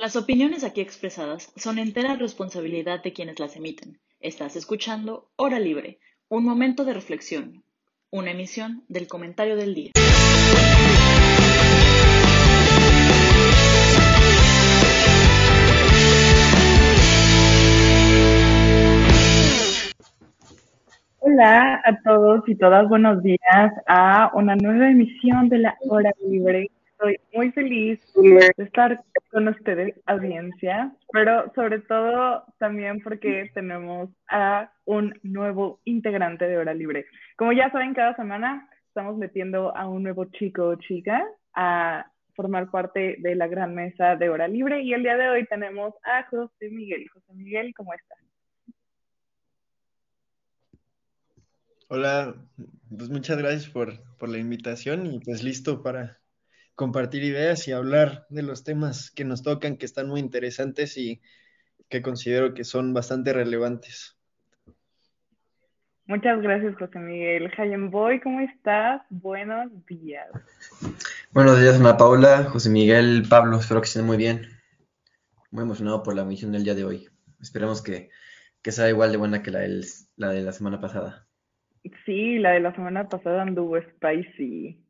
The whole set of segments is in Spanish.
Las opiniones aquí expresadas son entera responsabilidad de quienes las emiten. Estás escuchando Hora Libre, un momento de reflexión, una emisión del comentario del día. Hola a todos y todas, buenos días a una nueva emisión de la Hora Libre. Estoy muy feliz de estar con ustedes, audiencia, pero sobre todo también porque tenemos a un nuevo integrante de Hora Libre. Como ya saben, cada semana estamos metiendo a un nuevo chico o chica a formar parte de la gran mesa de Hora Libre y el día de hoy tenemos a José Miguel. José Miguel, ¿cómo estás? Hola, pues muchas gracias por, por la invitación y pues listo para compartir ideas y hablar de los temas que nos tocan, que están muy interesantes y que considero que son bastante relevantes. Muchas gracias, José Miguel. Hayen Boy, ¿cómo estás? Buenos días. Buenos días, Ana Paula, José Miguel, Pablo, espero que estén muy bien. Muy emocionado por la misión del día de hoy. Esperemos que, que sea igual de buena que la, del, la de la semana pasada. Sí, la de la semana pasada anduvo spicy.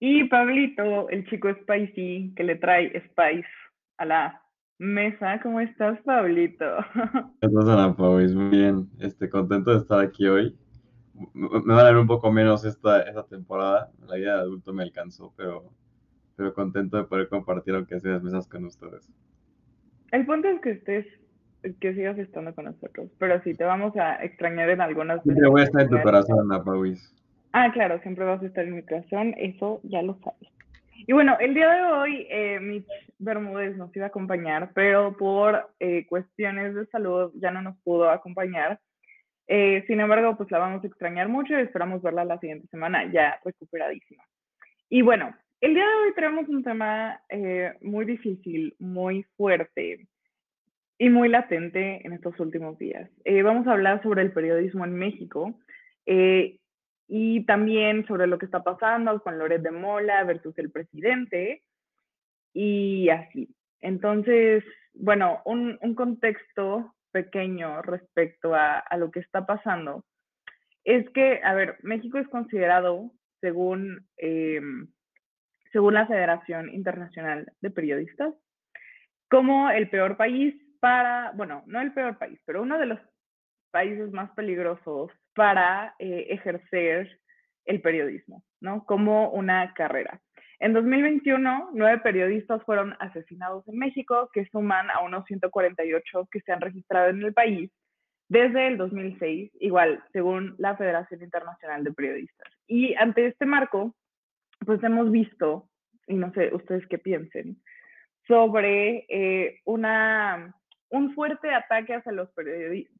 Y Pablito, el chico Spicy, que le trae Spice a la mesa. ¿Cómo estás, Pablito? ¿Cómo estás, Ana Paula? Muy bien. Este, contento de estar aquí hoy. Me va a dar un poco menos esta, esta temporada. La vida de adulto me alcanzó, pero, pero contento de poder compartir aunque sea las mesas con ustedes. El punto es que estés, que sigas estando con nosotros. Pero sí, te vamos a extrañar en algunas veces. voy a estar en tu corazón, Ana Paula. Ah, claro, siempre vas a estar en mi corazón, eso ya lo sabes. Y bueno, el día de hoy eh, Mitch Bermúdez nos iba a acompañar, pero por eh, cuestiones de salud ya no nos pudo acompañar. Eh, sin embargo, pues la vamos a extrañar mucho y esperamos verla la siguiente semana ya recuperadísima. Y bueno, el día de hoy tenemos un tema eh, muy difícil, muy fuerte y muy latente en estos últimos días. Eh, vamos a hablar sobre el periodismo en México y también sobre lo que está pasando con Loret de Mola versus el presidente y así. Entonces, bueno, un, un contexto pequeño respecto a, a, lo que está pasando es que, a ver, México es considerado, según, eh, según la Federación Internacional de Periodistas, como el peor país para, bueno, no el peor país, pero uno de los países más peligrosos para eh, ejercer el periodismo, ¿no? Como una carrera. En 2021, nueve periodistas fueron asesinados en México, que suman a unos 148 que se han registrado en el país desde el 2006, igual, según la Federación Internacional de Periodistas. Y ante este marco, pues hemos visto, y no sé ustedes qué piensen, sobre eh, una un fuerte ataque hacia los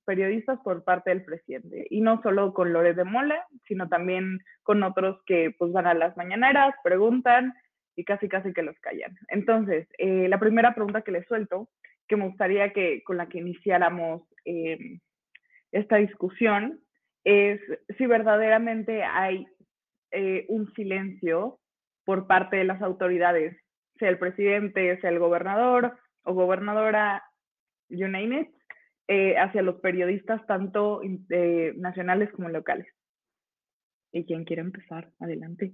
periodistas por parte del presidente. Y no solo con Lore de Mola, sino también con otros que pues van a las mañaneras, preguntan y casi casi que los callan. Entonces, eh, la primera pregunta que les suelto, que me gustaría que con la que iniciáramos eh, esta discusión, es si verdaderamente hay eh, un silencio por parte de las autoridades, sea el presidente, sea el gobernador o gobernadora, you eh, hacia los periodistas tanto eh, nacionales como locales. ¿Y quién quiere empezar? Adelante.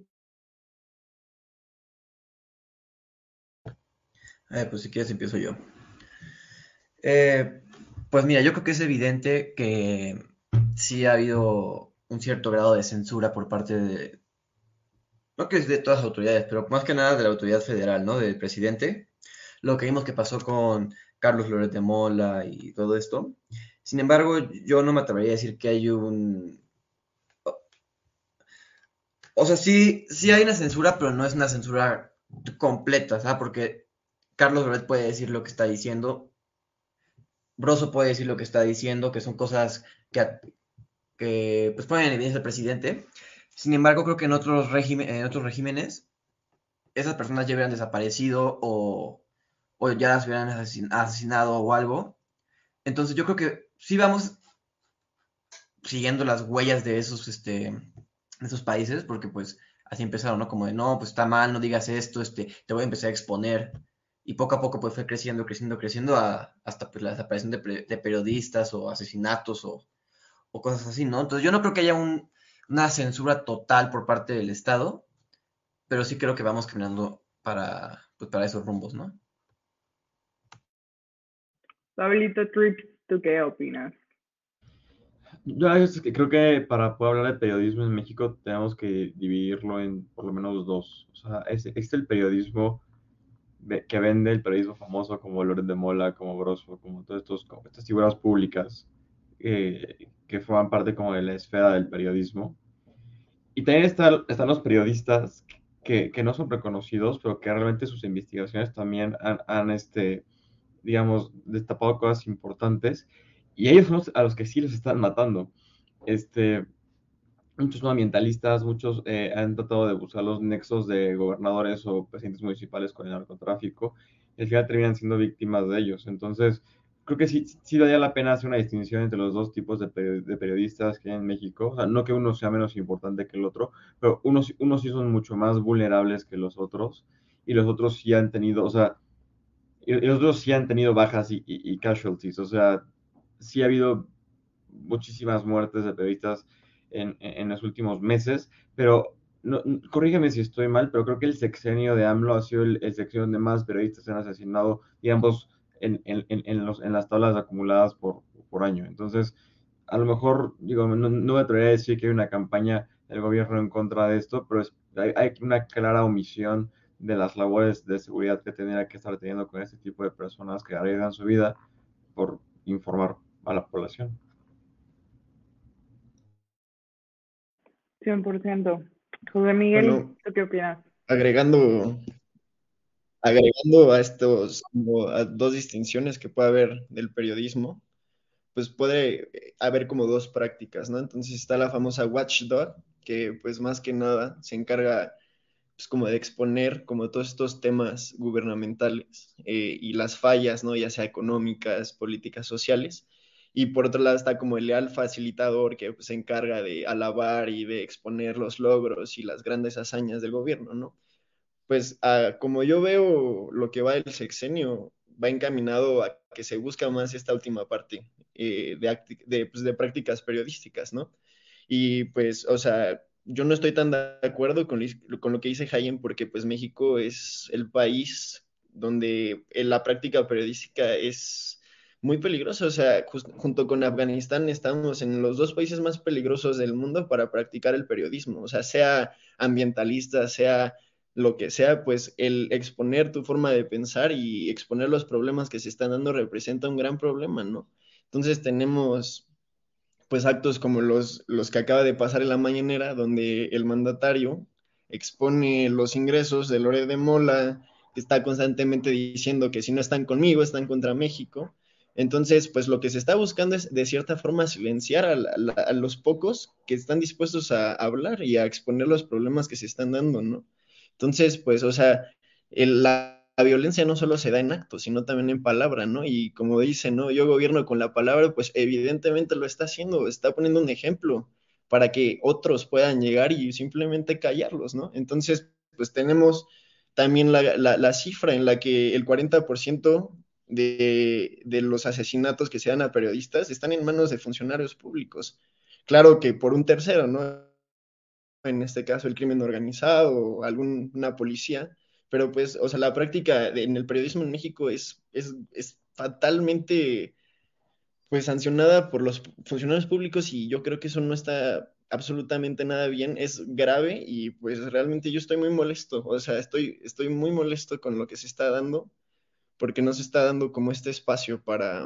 Eh, pues si quieres empiezo yo. Pues mira, yo creo que es evidente que sí ha habido un cierto grado de censura por parte de, no que es de todas las autoridades, pero más que nada de la autoridad federal, ¿no? Del presidente. Lo que vimos que pasó con Carlos Loret de Mola y todo esto. Sin embargo, yo no me atrevería a decir que hay un... O sea, sí, sí hay una censura, pero no es una censura completa, ¿sabes? Porque Carlos Loret puede decir lo que está diciendo, Broso puede decir lo que está diciendo, que son cosas que, que pues ponen en evidencia al presidente. Sin embargo, creo que en otros, en otros regímenes esas personas ya hubieran desaparecido o, o ya las hubieran asesinado o algo. Entonces yo creo que sí vamos siguiendo las huellas de esos, este, esos países, porque pues así empezaron, ¿no? Como de, no, pues está mal, no digas esto, este, te voy a empezar a exponer. y poco a poco pues fue creciendo, creciendo, creciendo hasta pues la desaparición de, periodistas o asesinatos o, cosas así, ¿no? Entonces yo no creo que haya una censura total por parte del Estado, pero sí creo que vamos caminando para, pues, para esos rumbos, ¿no? Pablito Trips, ¿tú qué opinas? Yo creo que para poder hablar de periodismo en México tenemos que dividirlo en por lo menos dos. O sea, existe el periodismo que vende el periodismo famoso como Loren de Mola, como Broso, como todas estas figuras públicas eh, que forman parte como de la esfera del periodismo. Y también están los periodistas que, que, no son reconocidos, pero que realmente sus investigaciones también han, han este, digamos, destapado cosas importantes. Y ellos son los, a los que sí les están matando. Este, muchos no ambientalistas, muchos eh, han tratado de buscar los nexos de gobernadores o presidentes municipales con el narcotráfico y al final terminan siendo víctimas de ellos. Entonces, creo que sí, sí daría la pena hacer una distinción entre los dos tipos de, periodistas que hay en México. O sea, no que uno sea menos importante que el otro, pero unos, unos sí son mucho más vulnerables que los otros y los otros sí han tenido, o sea, los otros sí han tenido bajas y, casualties. O sea, sí ha habido muchísimas muertes de periodistas en, los últimos meses, pero no, corrígeme si estoy mal, pero creo que el sexenio de AMLO ha sido el, sexenio donde más periodistas se han asesinado, digamos, en, en, los, en las tablas acumuladas por, por año. Entonces, a lo mejor, digo, no, me atrevería a decir que hay una campaña del gobierno en contra de esto, pero hay, hay, una clara omisión de las labores de seguridad que tendría que estar teniendo con este tipo de personas que arriesgan su vida por informar a la población. 100%. José Miguel, ¿tú qué opinas? Agregando, agregando a estos dos distinciones que puede haber del periodismo, pues puede haber como dos prácticas, ¿no? Entonces está la famosa watchdog, que pues más que nada se encarga pues como de exponer como todos estos temas gubernamentales eh, y las fallas, ¿no? Ya sea económicas, políticas, sociales, y por otro lado está como el leal facilitador que pues, se encarga de alabar y de exponer los logros y las grandes hazañas del gobierno, ¿no? Pues ah, como yo veo lo que va el sexenio, va encaminado a que se busca más esta última parte eh, de, pues, de prácticas periodísticas, ¿no? Y pues, o sea, yo no estoy tan de acuerdo con, con lo que dice Hayen porque pues México es el país donde la práctica periodística es muy peligroso. O sea, junto con Afganistán estamos en los dos países más peligrosos del mundo para practicar el periodismo. O sea, sea ambientalista, sea lo que sea, pues el exponer tu forma de pensar y exponer los problemas que se están dando representa un gran problema, ¿no? Entonces tenemos pues actos como los, los que acaba de pasar en la mañanera, donde el mandatario expone los ingresos de Lore de Mola, que está constantemente diciendo que si no están conmigo, están contra México. Entonces, pues lo que se está buscando es de cierta forma silenciar a, los pocos que están dispuestos a, hablar y a exponer los problemas que se están dando, ¿no? Entonces, pues, o sea, la, violencia no solo se da en actos, sino también en palabra, ¿no? Y como dice, ¿no? Yo gobierno con la palabra, pues evidentemente lo está haciendo, está poniendo un ejemplo para que otros puedan llegar y simplemente callarlos, ¿no? Entonces, pues tenemos también la, la cifra en la que el 40% de, los asesinatos que se dan a periodistas están en manos de funcionarios públicos. Claro que por un tercero, ¿no? En este caso el crimen organizado o alguna policía, pero pues, o sea, la práctica en el periodismo en México es, es, es fatalmente pues sancionada por los funcionarios públicos y yo creo que eso no está absolutamente nada bien, es grave y pues realmente yo estoy muy molesto, o sea, estoy, estoy muy molesto con lo que se está dando porque nos está dando como este espacio para,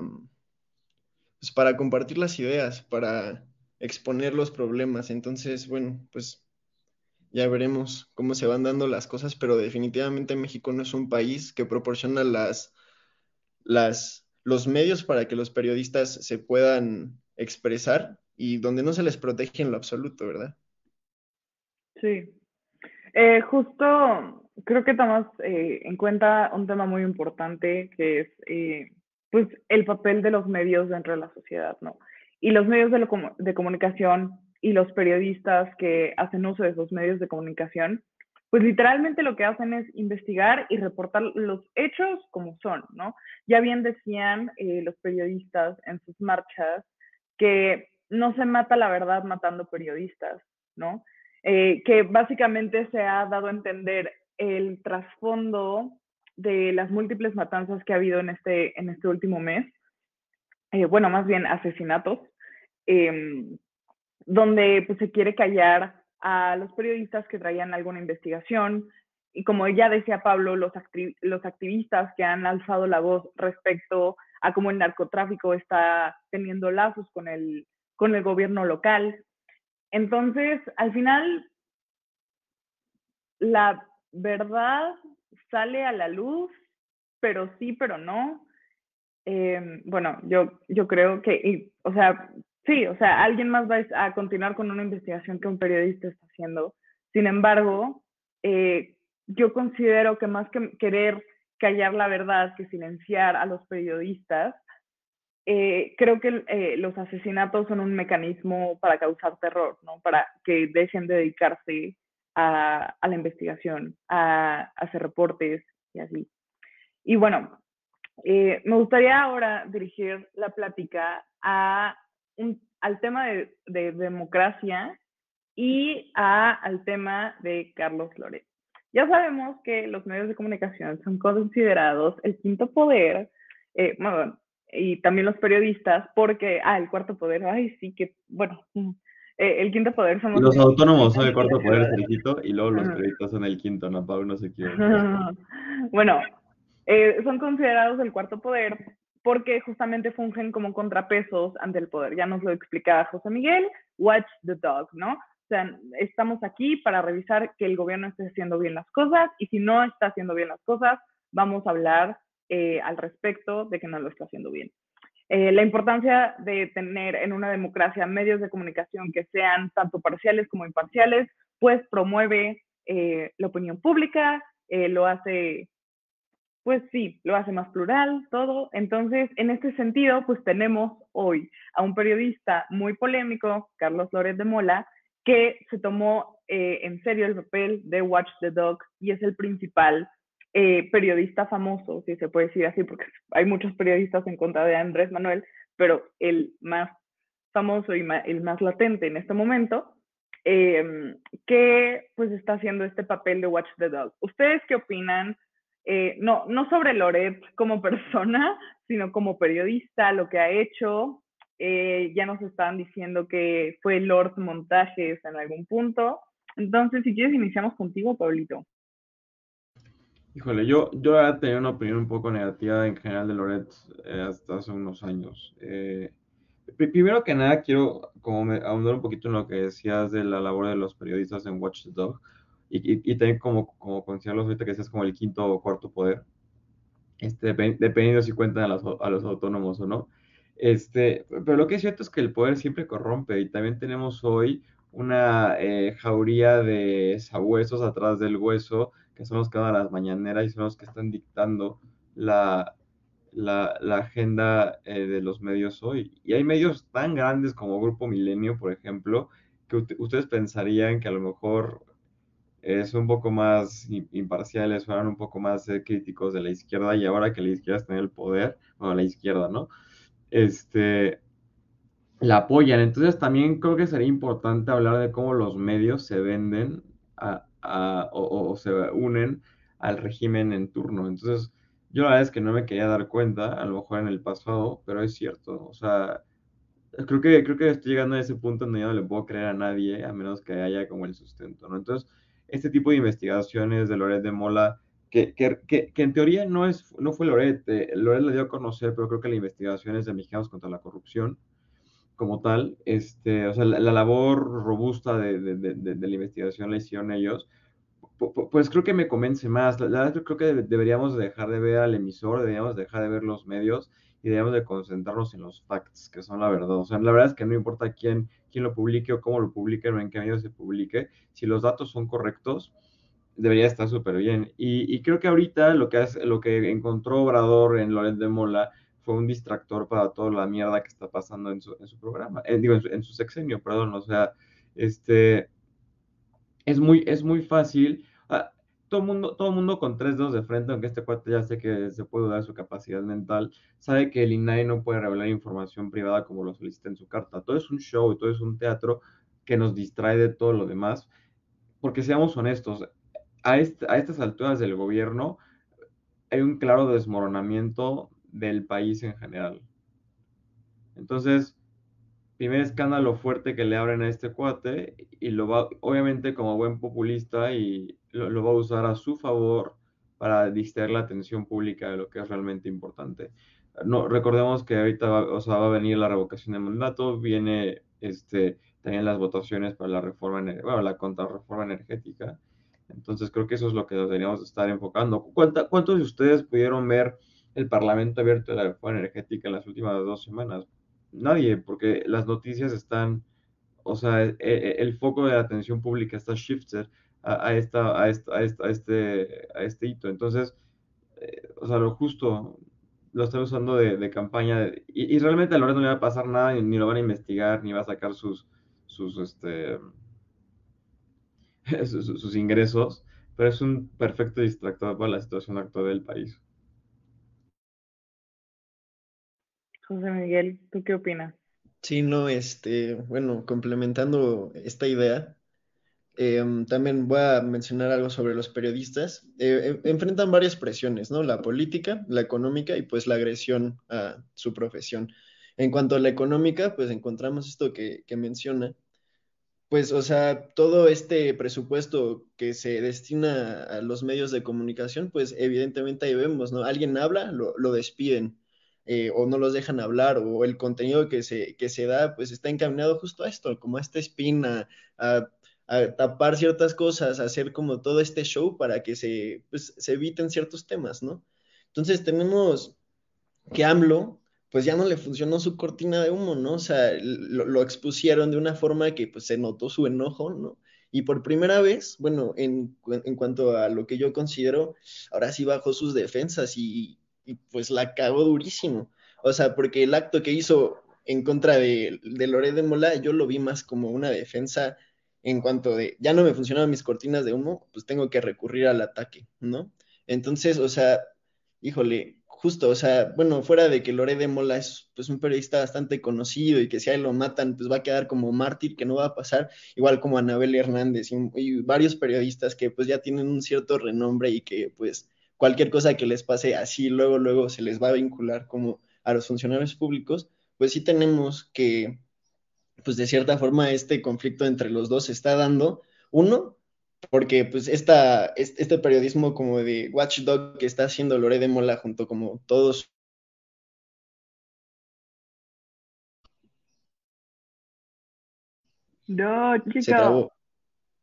pues, para compartir las ideas, para exponer los problemas. Entonces, bueno, pues ya veremos cómo se van dando las cosas, pero definitivamente México no es un país que proporciona las, las, los medios para que los periodistas se puedan expresar y donde no se les protege en lo absoluto, ¿verdad? Sí. Eh, justo creo que tomas eh, en cuenta un tema muy importante que es eh, pues el papel de los medios dentro de la sociedad, ¿no? Y los medios de, de comunicación y los periodistas que hacen uso de esos medios de comunicación, pues literalmente lo que hacen es investigar y reportar los hechos como son, ¿no? Ya bien decían eh, los periodistas en sus marchas que no se mata la verdad matando periodistas, ¿no? Eh, que básicamente se ha dado a entender el trasfondo de las múltiples matanzas que ha habido en este, en este último mes, eh, bueno, más bien asesinatos, em, donde pues, se quiere callar a los periodistas que traían alguna investigación. Y como ya decía Pablo, los, los activistas que han alzado la voz respecto a cómo el narcotráfico está teniendo lazos con el, con el gobierno local. Entonces, al final, la verdad sale a la luz, pero sí, pero no. Em, bueno, yo, yo creo que, o sea, Sí, o sea, alguien más va a continuar con una investigación que un periodista está haciendo. Sin embargo, eh, yo considero que más que querer callar la verdad, que silenciar a los periodistas, eh, creo que eh, los asesinatos son un mecanismo para causar terror, ¿no? Para que dejen de dedicarse a, la investigación, a, a, hacer reportes y así. Y bueno, me gustaría ahora dirigir la plática a al tema de, democracia y a, al tema de Carlos Loret. Ya sabemos que los medios de comunicación son considerados el quinto poder, eh, bueno, y también los periodistas, porque, ah, el cuarto poder, ay, sí, que, bueno, eh, el quinto poder somos... Los autónomos son el cuarto poder, Sergito, y luego los periodistas son el quinto, ¿no? Pablo no se equivoca. bueno, eh, son considerados el cuarto poder porque justamente fungen como contrapesos ante el poder. Ya nos lo explicaba José Miguel, watch the dog, ¿no? O sea, estamos aquí para revisar que el gobierno esté haciendo bien las cosas y si no está haciendo bien las cosas, vamos a hablar eh, al respecto de que no lo está haciendo bien. Eh, la importancia de tener en una democracia medios de comunicación que sean tanto parciales como imparciales, pues promueve eh, la opinión pública, lo hace pues sí, lo hace más plural, todo. Entonces, en este sentido, pues tenemos hoy a un periodista muy polémico, Carlos Flores de Mola, que se tomó eh, en serio el papel de Watch the Dog y es el principal eh, periodista famoso, si se puede decir así, porque hay muchos periodistas en contra de Andrés Manuel, pero el más famoso y el más latente en este momento, em, que pues está haciendo este papel de Watch the Dog. ¿Ustedes qué opinan? Eh, no, no sobre Loret como persona, sino como periodista, lo que ha hecho. Eh, ya nos estaban diciendo que fue Lord Montajes en algún punto. Entonces, si quieres, iniciamos contigo, Pablito. Híjole, yo, yo he tenido una opinión un poco negativa en general de Loret eh, hasta hace unos años. primero que nada, quiero como ahondar un poquito en lo que decías de la labor de los periodistas en Watch y, también como, como considerarlos ahorita que es como el quinto o cuarto poder, este, dependiendo si cuentan a los, a los autónomos o no. Este, pero lo que es cierto es que el poder siempre corrompe y también tenemos hoy una eh, jauría de sabuesos atrás del hueso que son los que dan a las mañaneras y son los que están dictando la, la, la agenda eh, de los medios hoy. Y hay medios tan grandes como Grupo Milenio, por ejemplo, que ustedes pensarían que a lo mejor es un poco más imparciales, fueron un poco más eh, críticos de la izquierda y ahora que la izquierda está en el poder, bueno, la izquierda, ¿no? Este, la apoyan. Entonces también creo que sería importante hablar de cómo los medios se venden o, se unen al régimen en turno. Entonces, yo la verdad es que no me quería dar cuenta, a lo mejor en el pasado, pero es cierto. O sea, creo que, creo que estoy llegando a ese punto donde ya no le puedo creer a nadie, a menos que haya como el sustento, ¿no? Entonces, este tipo de investigaciones de Loret de Mola, que, que, que, en teoría no, es, no fue Loret, eh, Loret le dio a conocer, pero creo que la investigación es de Mexicanos contra la Corrupción como tal, este, o sea, la, labor robusta de, de, de, la investigación la hicieron ellos, pues creo que me convence más. La, verdad creo que deberíamos dejar de ver al emisor, deberíamos dejar de ver los medios y debemos de concentrarnos en los facts, que son la verdad. O sea, la verdad es que no importa quién, quién lo publique o cómo lo publique o en qué medio se publique, si los datos son correctos, debería estar súper bien. Y, creo que ahorita lo que, hace, lo que encontró Obrador en Loret de Mola fue un distractor para toda la mierda que está pasando en su, en su programa, eh, digo, en su, sexenio, perdón, o sea, este, es muy, es muy fácil. Ah, todo mundo, todo mundo con tres dedos de frente, aunque este cuate ya sé que se puede dudar su capacidad mental, sabe que el INAI no puede revelar información privada como lo solicita en su carta. Todo es un show, todo es un teatro que nos distrae de todo lo demás, porque seamos honestos, a, a estas alturas del gobierno hay un claro desmoronamiento del país en general. Entonces, primer escándalo fuerte que le abren a este cuate y lo va, obviamente como buen populista y lo, va a usar a su favor para distraer la atención pública de lo que es realmente importante. No, recordemos que ahorita va, o sea, va a venir la revocación de mandato, viene este, también las votaciones para la reforma, bueno, la contrarreforma energética. Entonces creo que eso es lo que deberíamos estar enfocando. ¿Cuántos de ustedes pudieron ver el Parlamento abierto de la reforma energética en las últimas dos semanas? nadie, porque las noticias están, o sea, e, e, el, foco de la atención pública está shifted a, esta, a, esta, a, este, a este hito. Entonces, eh, o sea, lo justo lo están usando de, campaña y, realmente a Lorenzo no le va a pasar nada, ni, lo van a investigar, ni va a sacar sus, sus, este, sus ingresos, pero es un perfecto distractor para la situación actual del país. José Miguel, ¿tú qué opinas? Sí, no, este, bueno, complementando esta idea, em, también voy a mencionar algo sobre los periodistas. Eh, enfrentan varias presiones, ¿no? La política, la económica y pues la agresión a su profesión. En cuanto a la económica, pues encontramos esto que, que menciona. Pues, o sea, todo este presupuesto que se destina a los medios de comunicación, pues evidentemente ahí vemos, ¿no? Alguien habla, lo, lo despiden eh, o no los dejan hablar o el contenido que se, que se da pues está encaminado justo a esto, como a esta espina, a, tapar ciertas cosas, a hacer como todo este show para que se, pues, se eviten ciertos temas, ¿no? Entonces tenemos que AMLO pues ya no le funcionó su cortina de humo, ¿no? O sea, lo, expusieron de una forma que pues se notó su enojo, ¿no? Y por primera vez, bueno, en, en cuanto a lo que yo considero, ahora sí bajó sus defensas y, y pues la cagó durísimo. O sea, porque el acto que hizo en contra de, de Loré de Mola, yo lo vi más como una defensa en cuanto de, ya no me funcionaban mis cortinas de humo, pues tengo que recurrir al ataque, ¿no? Entonces, o sea, híjole, justo, o sea, bueno, fuera de que Loré de Mola es pues un periodista bastante conocido y que si a él lo matan, pues va a quedar como mártir, que no va a pasar, igual como Anabel Hernández y, y varios periodistas que pues ya tienen un cierto renombre y que pues cualquier cosa que les pase así, luego, luego se les va a vincular como a los funcionarios públicos, pues sí tenemos que, pues de cierta forma, este conflicto entre los dos se está dando. Uno, porque pues esta, este periodismo como de watchdog que está haciendo Lore de Mola junto como todos No, chico. Se trabó.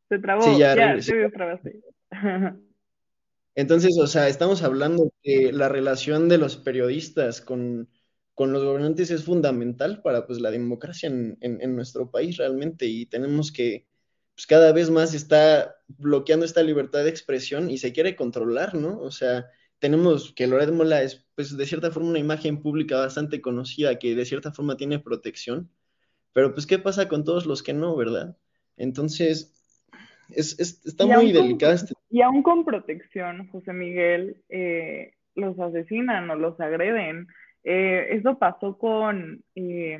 Se trabó. Sí, ya, ya Entonces, o sea, estamos hablando que la relación de los periodistas con, los gobernantes es fundamental para pues, la democracia en, nuestro país realmente y tenemos que, pues cada vez más está bloqueando esta libertad de expresión y se quiere controlar, ¿no? O sea, tenemos que Loret Mola es, pues, de cierta forma una imagen pública bastante conocida que de cierta forma tiene protección, pero pues, ¿qué pasa con todos los que no, verdad? Entonces, es, está muy delicado. Este y aún con protección, José Miguel, eh, los asesinan o los agreden. Eh, eso pasó con, eh,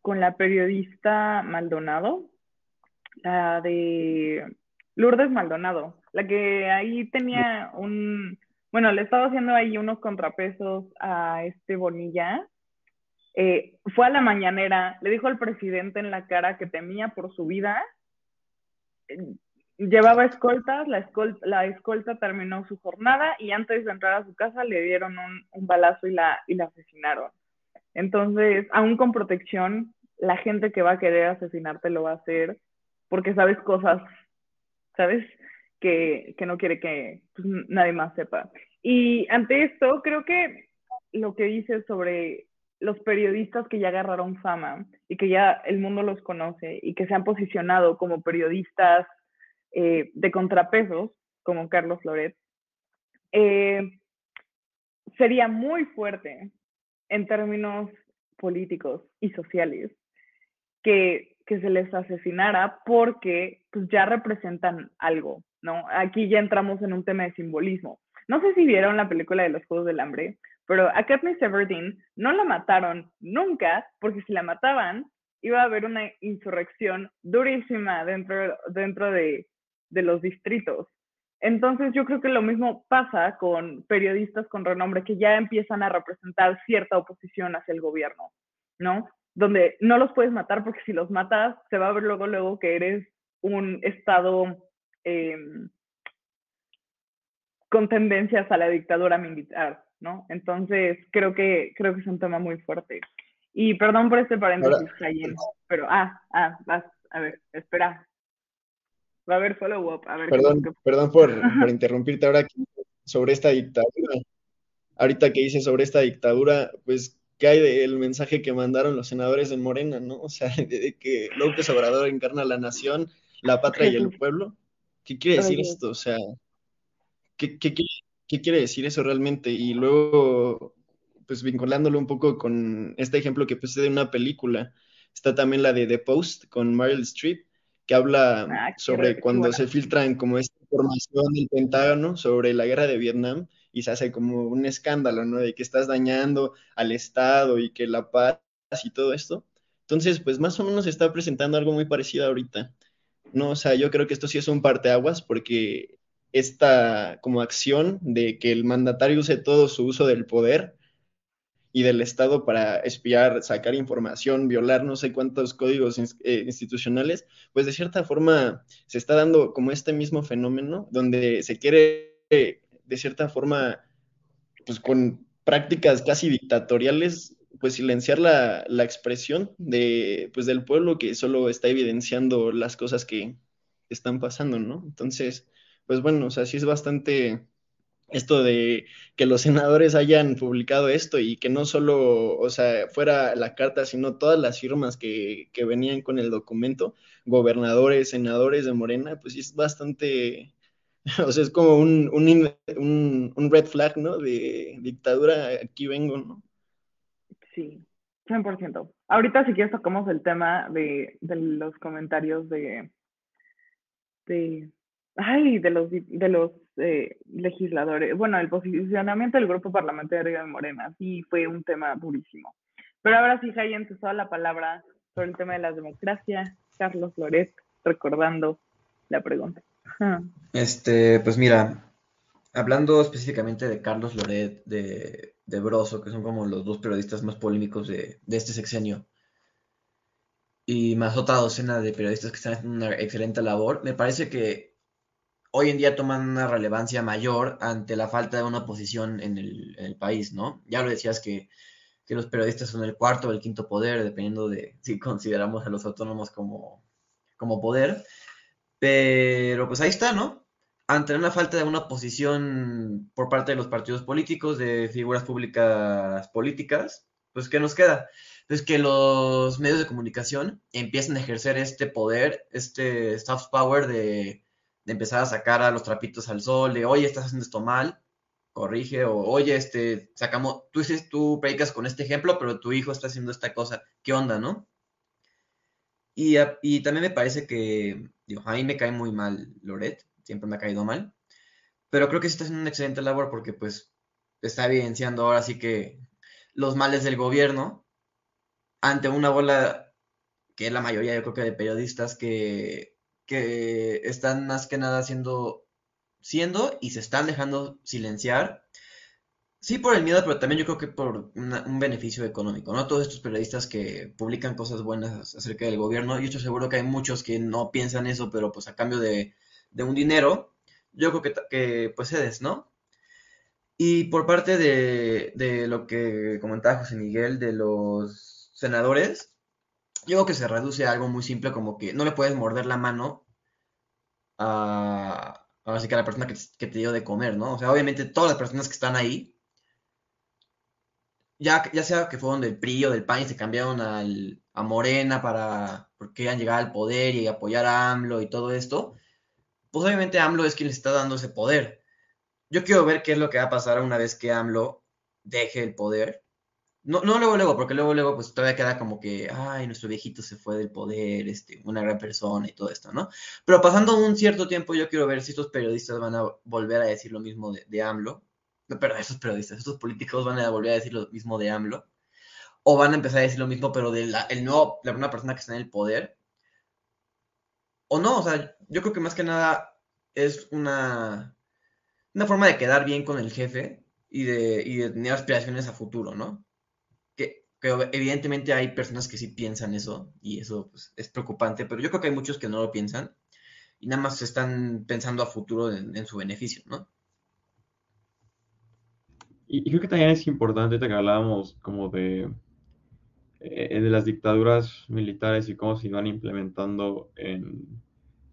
con la periodista Maldonado, la de Lourdes Maldonado, la que ahí tenía un, bueno, le estaba haciendo ahí unos contrapesos a este Bonilla. fue a la mañanera, le dijo al presidente en la cara que temía por su vida llevaba escoltas, la escolta, la escolta terminó su jornada y antes de entrar a su casa le dieron un, un balazo y la, y la asesinaron. Entonces, aún con protección, la gente que va a querer asesinarte lo va a hacer porque sabes cosas, ¿sabes? Que, que no quiere que pues, nadie más sepa. Y ante esto, creo que lo que dices sobre los periodistas que ya agarraron fama y que ya el mundo los conoce y que se han posicionado como periodistas eh, de contrapesos, como Carlos Loret, eh, sería muy fuerte en términos políticos y sociales que, que se les asesinara porque pues, ya representan algo, ¿no? Aquí ya entramos en un tema de simbolismo. No sé si vieron la película de los Juegos del Hambre, pero a Katniss Everdeen no la mataron nunca, porque si la mataban, iba a haber una insurrección durísima dentro, dentro de, de los distritos. Entonces yo creo que lo mismo pasa con periodistas con renombre que ya empiezan a representar cierta oposición hacia el gobierno, ¿no? Donde no los puedes matar porque si los matas se va a ver luego luego que eres un estado eh, con tendencias a la dictadura militar, ¿no? Entonces, creo que, creo que es un tema muy fuerte. Y perdón por este paréntesis, Cayen, pero, ah, ah, vas, a ver, espera. Va a haber follow-up. Perdón, por interrumpirte ahora sobre esta dictadura. Ahorita que dices sobre esta dictadura, pues, ¿qué hay del mensaje que mandaron los senadores de Morena, no? O sea, de que López Obrador encarna la nación, la patria y el pueblo. ¿Qué quiere decir esto? O sea, ¿qué, quiere decir eso realmente? Y luego, pues vinculándolo un poco con este ejemplo que puse de una película, está también la de The Post con Meryl Streep, que habla ah, sobre cuando se filtran como esta información del Pentágono sobre la guerra de Vietnam y se hace como un escándalo, ¿no? De que estás dañando al Estado y que la paz y todo esto. Entonces, pues más o menos se está presentando algo muy parecido ahorita. No, o sea, yo creo que esto sí es un parteaguas porque esta como acción de que el mandatario use todo su uso del poder y del Estado para espiar, sacar información, violar no sé cuántos códigos eh, institucionales, pues de cierta forma se está dando como este mismo fenómeno donde se quiere de cierta forma, pues con prácticas casi dictatoriales, pues silenciar la, la expresión de, pues, del pueblo que solo está evidenciando las cosas que están pasando, ¿no? Entonces, pues bueno, o sea, sí es bastante esto de que los senadores hayan publicado esto y que no solo, o sea, fuera la carta, sino todas las firmas que, que venían con el documento, gobernadores, senadores de Morena, pues es bastante, o sea, es como un, un, un red flag, ¿no? De dictadura, aquí vengo, ¿no? Sí, 100%. Ahorita si quieres tocamos el tema de, los comentarios de, de, ay, de los, de los eh, legisladores, bueno, el posicionamiento del grupo parlamentario de Morena, sí fue un tema durísimo. Pero ahora sí, te toda la palabra sobre el tema de la democracia. Carlos Loret, recordando la pregunta. Este, pues mira, hablando específicamente de Carlos Loret, de, de Broso, que son como los dos periodistas más polémicos de, este sexenio, y más otra docena de periodistas que están haciendo una excelente labor, me parece que hoy en día toman una relevancia mayor ante la falta de una oposición en el, país, ¿no? Ya lo decías que, los periodistas son el cuarto o el quinto poder, dependiendo de si consideramos a los autónomos como, poder, pero pues ahí está, ¿no? ante una falta de una posición por parte de los partidos políticos, de figuras públicas políticas, pues ¿qué nos queda? Pues que los medios de comunicación empiecen a ejercer este poder, este soft power de, empezar a sacar a los trapitos al sol, de oye, estás haciendo esto mal, corrige, o oye, este, sacamos, tú dices, tú predicas con este ejemplo, pero tu hijo está haciendo esta cosa, ¿qué onda, no? Y, y también me parece que, digo, a mí me cae muy mal Loret, siempre me ha caído mal. Pero creo que sí está haciendo una excelente labor porque pues está evidenciando ahora sí que los males del gobierno ante una bola que es la mayoría yo creo que de periodistas que, que están más que nada siendo, siendo y se están dejando silenciar. Sí por el miedo, pero también yo creo que por un beneficio económico, ¿no? Todos estos periodistas que publican cosas buenas acerca del gobierno, y yo estoy seguro que hay muchos que no piensan eso, pero pues a cambio de un dinero, yo creo que, que pues cedes, ¿no? Y por parte de, de, lo que comentaba José Miguel de los senadores, yo creo que se reduce a algo muy simple como que no le puedes morder la mano a, la persona que, te dio de comer, ¿no? O sea, obviamente todas las personas que están ahí, ya, ya sea que fueron del PRI o del PAN y se cambiaron a Morena para porque han llegado al poder y apoyar a AMLO y todo esto, pues obviamente AMLO es quien le está dando ese poder. Yo quiero ver qué es lo que va a pasar una vez que AMLO deje el poder no, no luego, luego, porque luego, luego, pues todavía queda como que, ay, nuestro viejito se fue del poder, este, una gran persona y todo esto, ¿no? Pero pasando un cierto tiempo, yo quiero ver si estos periodistas van a volver a decir lo mismo de, de AMLO. No, perdón, estos periodistas, estos políticos van a volver a decir lo mismo de AMLO. O van a empezar a decir lo mismo, pero de la, el nuevo, la una persona que está en el poder. O no, o sea, yo creo que más que nada es una, una forma de quedar bien con el jefe y de, y de tener aspiraciones a futuro, ¿no? Que evidentemente hay personas que sí piensan eso y eso pues, es preocupante, pero yo creo que hay muchos que no lo piensan y nada más están pensando a futuro en, su beneficio, ¿no? Y, creo que también es importante que hablábamos como de, eh, de las dictaduras militares y cómo se iban implementando en,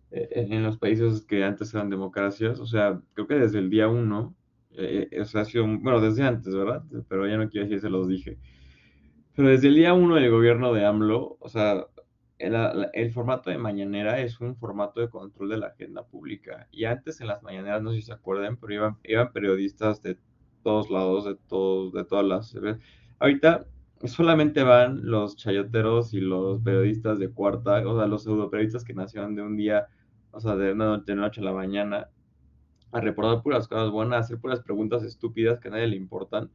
eh, en los países que antes eran democracias. O sea, creo que desde el día uno, eh, o sea, ha sido, bueno, desde antes, ¿verdad? Pero ya no quiero decir, se los dije. Pero desde el día uno del gobierno de AMLO, o sea, el, formato de mañanera es un formato de control de la agenda pública. Y antes en las mañaneras, no sé si se acuerdan, pero iban, iban periodistas de todos lados, de todos, de todas las... Ahorita solamente van los chayoteros y los periodistas de cuarta, o sea, los pseudoperiodistas que nacieron de un día, o sea, de una de noche a la mañana, a reportar puras cosas buenas, a hacer puras preguntas estúpidas que a nadie le importan.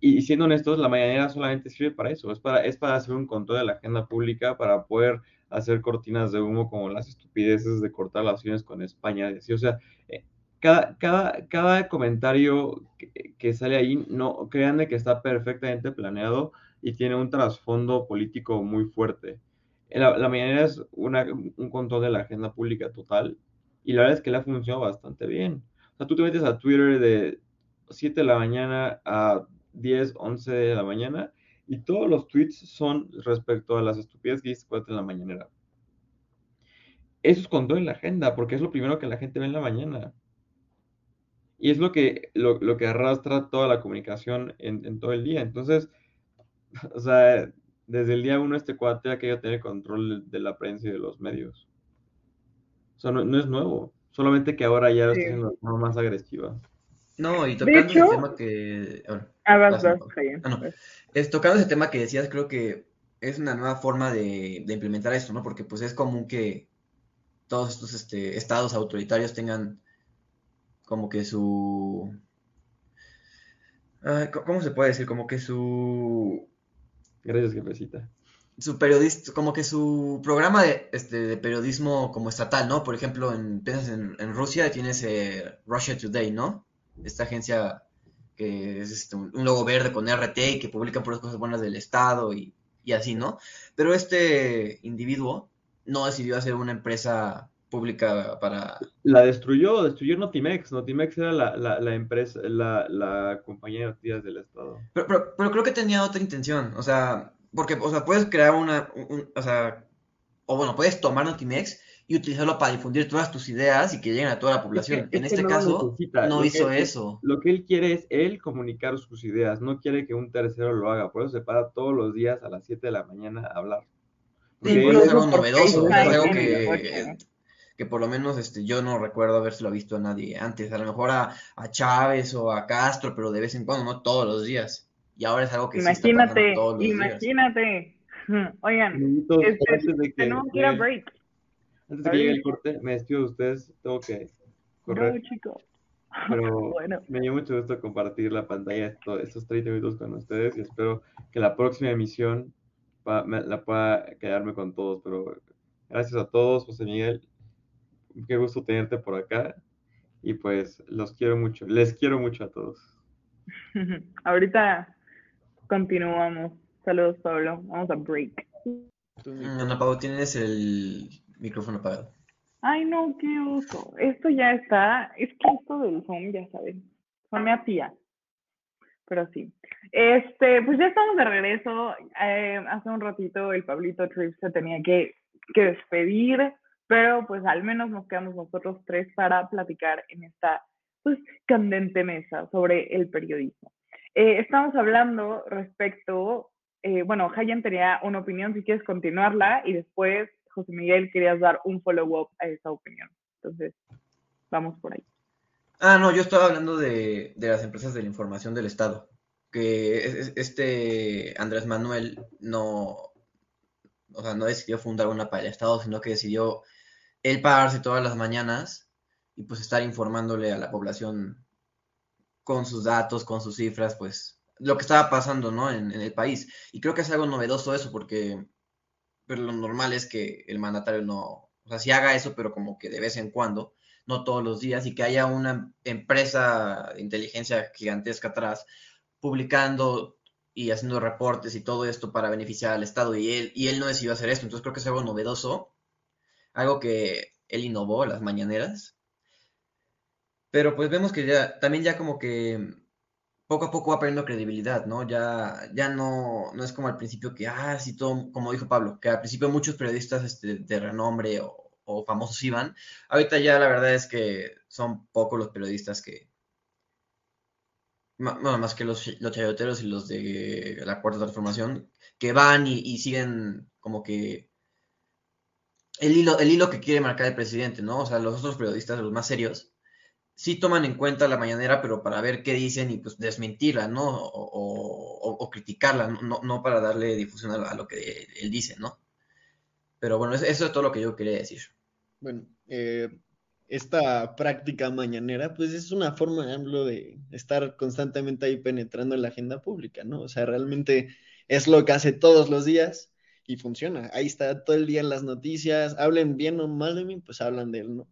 Y, siendo honestos, la mañanera solamente sirve para eso, es para, es para hacer un control de la agenda pública, para poder hacer cortinas de humo como las estupideces de cortar las acciones con España. Así, o sea, eh, cada, cada, cada comentario que, sale ahí, no, créanme que está perfectamente planeado y tiene un trasfondo político muy fuerte. La, la mañanera es una, un control de la agenda pública total y la verdad es que le ha funcionado bastante bien. O sea, tú te metes a Twitter de 7 de la mañana a 10, 11 de la mañana y todos los tweets son respecto a las estupideces que dice en la mañanera. Eso es en la agenda, porque es lo primero que la gente ve en la mañana. Y es lo que, lo, lo que arrastra toda la comunicación en, en, todo el día. Entonces, o sea, desde el día uno este cuate ha querido tener control de la prensa y de los medios. O sea, no, no es nuevo. Solamente que ahora ya lo está haciendo de forma más agresiva. No, y tocando hecho, ese tema que. Bueno, ah, vas, vas, ah, no. es, tocando ese tema que decías, creo que es una nueva forma de, de, implementar esto, ¿no? Porque pues es común que todos estos este, estados autoritarios tengan como que su. ¿Cómo se puede decir? Como que su. Gracias, jefecita. Su periodista, como que su programa de, este, de periodismo como estatal, ¿no? Por ejemplo, en, en, en Rusia tienes eh, Russia Today, ¿no? Esta agencia que es este, un logo verde con RT y que publica puras cosas buenas del Estado y, y, así, ¿no? Pero este individuo no decidió hacer una empresa pública para... La destruyó, destruyó Notimex. Notimex era la, la, la empresa, la, la, compañía de noticias del Estado. Pero, pero, pero, creo que tenía otra intención, o sea, porque, o sea, puedes crear una, un, o sea, o bueno, puedes tomar Notimex y utilizarlo para difundir todas tus ideas y que lleguen a toda la población. Es que, en este no caso, no hizo que, eso. Lo que él quiere es él comunicar sus ideas, no quiere que un tercero lo haga, por eso se para todos los días a las 7 de la mañana a hablar. Sí, es algo novedoso, es algo que, que por lo menos este, yo no recuerdo habérselo visto a nadie antes, a lo mejor a, a Chávez o a Castro, pero de vez en cuando, no todos los días. Y ahora es algo que imagínate, sí está todos los imagínate. Días. Oigan, este, de que, tenemos que ir a break. Antes de que llegue el corte, me despido de ustedes, tengo que correr. No, chico. Pero bueno. me dio mucho gusto compartir la pantalla estos, estos 30 minutos con ustedes y espero que la próxima emisión pa, me, la pueda quedarme con todos. Pero gracias a todos, José Miguel. Qué gusto tenerte por acá. Y pues los quiero mucho, les quiero mucho a todos. Ahorita continuamos. Saludos, Pablo. Vamos a break. Ana Pablo, tienes el micrófono apagado. Ay, no, qué oso. Esto ya está. Es que esto del Zoom, ya saben, son mi tía. Pero sí. Este, pues ya estamos de regreso. Eh, hace un ratito el Pablito Trips se tenía que, que despedir, pero pues al menos nos quedamos nosotros tres para platicar en esta pues candente mesa sobre el periodismo. Eh, estamos hablando respecto, eh, bueno, Hayan tenía una opinión, si quieres continuarla, y después José Miguel, querías dar un follow-up a esa opinión. Entonces, vamos por ahí. Ah, no, yo estaba hablando de, de, las empresas de la información del Estado, que este Andrés Manuel no, o sea, no decidió fundar una para el Estado, sino que decidió él pararse todas las mañanas y pues estar informándole a la población con sus datos, con sus cifras, pues lo que estaba pasando, ¿no? En, el país. Y creo que es algo novedoso eso, porque pero lo normal es que el mandatario no, o sea, sí haga eso, pero como que de vez en cuando, no todos los días, y que haya una empresa de inteligencia gigantesca atrás publicando y haciendo reportes y todo esto para beneficiar al Estado y él, y él no decidió hacer esto, entonces creo que es algo novedoso, algo que él innovó, las mañaneras, pero pues vemos que ya, también ya como que poco a poco va perdiendo credibilidad, ¿no? Ya, ya no, no es como al principio que, ah, sí, todo, como dijo Pablo, que al principio muchos periodistas este, de renombre o, famosos iban, ahorita ya la verdad es que son pocos los periodistas que, bueno, más que los, chayoteros y los de la cuarta transformación, que van y, siguen como que el hilo, el hilo que quiere marcar el presidente, ¿no? O sea, los otros periodistas, los más serios, sí toman en cuenta la mañanera, pero para ver qué dicen y pues desmentirla, ¿no? O, criticarla, no, no, para darle difusión a, lo que él dice, ¿no? Pero bueno, eso es todo lo que yo quería decir. Bueno, eh, esta práctica mañanera, pues es una forma, de estar constantemente ahí penetrando en la agenda pública, ¿no? O sea, realmente es lo que hace todos los días y funciona. Ahí está todo el día en las noticias, hablen bien o mal de mí, pues hablan de él, ¿no?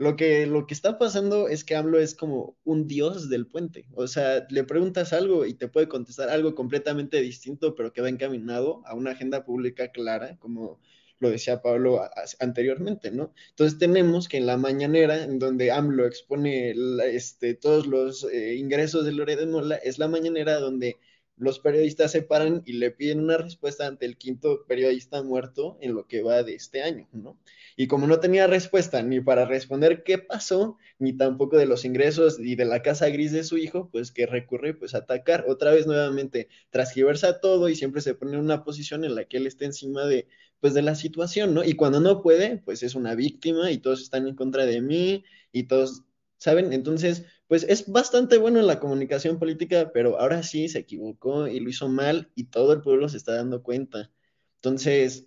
Lo que, lo que está pasando es que AMLO es como un dios del puente. O sea, le preguntas algo y te puede contestar algo completamente distinto, pero que va encaminado a una agenda pública clara, como lo decía Pablo anteriormente, ¿no? Entonces tenemos que en la mañanera, en donde AMLO expone este, todos los eh, ingresos de Loredo Mola, es la mañanera donde los periodistas se paran y le piden una respuesta ante el quinto periodista muerto en lo que va de este año, ¿no? Y como no tenía respuesta ni para responder qué pasó, ni tampoco de los ingresos y de la casa gris de su hijo, pues que recurre pues a atacar otra vez nuevamente, transgiversa todo y siempre se pone en una posición en la que él está encima de pues de la situación, ¿no? Y cuando no puede, pues es una víctima y todos están en contra de mí y todos, ¿saben? Entonces, pues es bastante bueno en la comunicación política, pero ahora sí se equivocó y lo hizo mal y todo el pueblo se está dando cuenta. Entonces,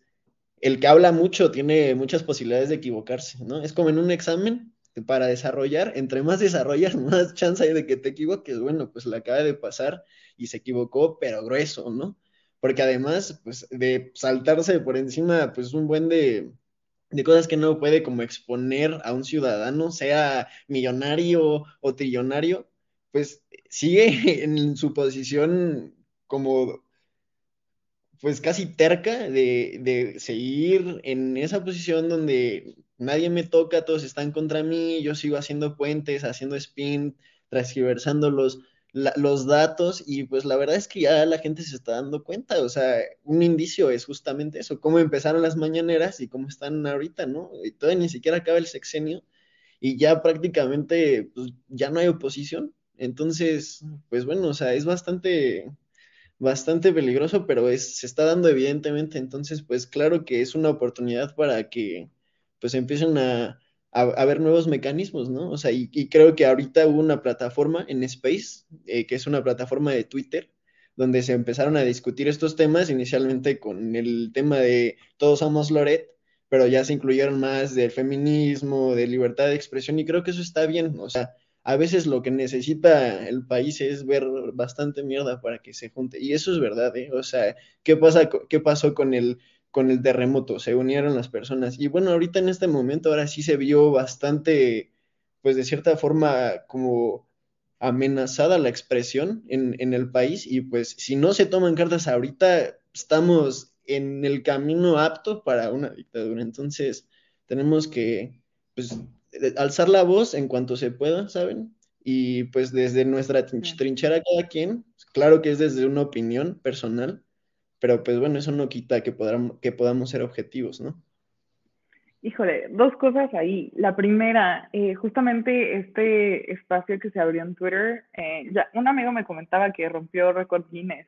el que habla mucho tiene muchas posibilidades de equivocarse, ¿no? Es como en un examen para desarrollar, entre más desarrollas, más chance hay de que te equivoques. Bueno, pues la acaba de pasar y se equivocó, pero grueso, ¿no? porque además, pues, de saltarse por encima, pues, un buen de, cosas que no puede como exponer a un ciudadano, sea millonario o trillonario, pues sigue en su posición como pues casi terca de, de, seguir en esa posición donde nadie me toca, todos están contra mí, yo sigo haciendo puentes, haciendo spin, transgiversándolos los datos y pues la verdad es que ya la gente se está dando cuenta, o sea, un indicio es justamente eso, cómo empezaron las mañaneras y cómo están ahorita, ¿no? Y todavía ni siquiera acaba el sexenio y ya prácticamente pues, ya no hay oposición, entonces, pues bueno, o sea, es bastante, bastante peligroso, pero es, se está dando evidentemente, entonces, pues claro que es una oportunidad para que pues empiecen a a, ver nuevos mecanismos, ¿no? O sea, y, creo que ahorita hubo una plataforma en Space, eh, que es una plataforma de Twitter, donde se empezaron a discutir estos temas, inicialmente con el tema de todos somos Loret, pero ya se incluyeron más del feminismo, de libertad de expresión, y creo que eso está bien, o sea, a veces lo que necesita el país es ver bastante mierda para que se junte, y eso es verdad, ¿eh? O sea, ¿qué, pasa, qué pasó con el con el terremoto, se unieron las personas. Y bueno, ahorita en este momento ahora sí se vio bastante, pues de cierta forma como amenazada la expresión en, en el país y pues si no se toman cartas ahorita, estamos en el camino apto para una dictadura. Entonces tenemos que pues, alzar la voz en cuanto se pueda, ¿saben? Y pues desde nuestra trinchera cada quien, claro que es desde una opinión personal, pero pues bueno, eso no quita que, podamos, que podamos ser objetivos, ¿no? Híjole, dos cosas ahí. La primera, eh, justamente este espacio que se abrió en Twitter, eh, ya, un amigo me comentaba que rompió récord Guinness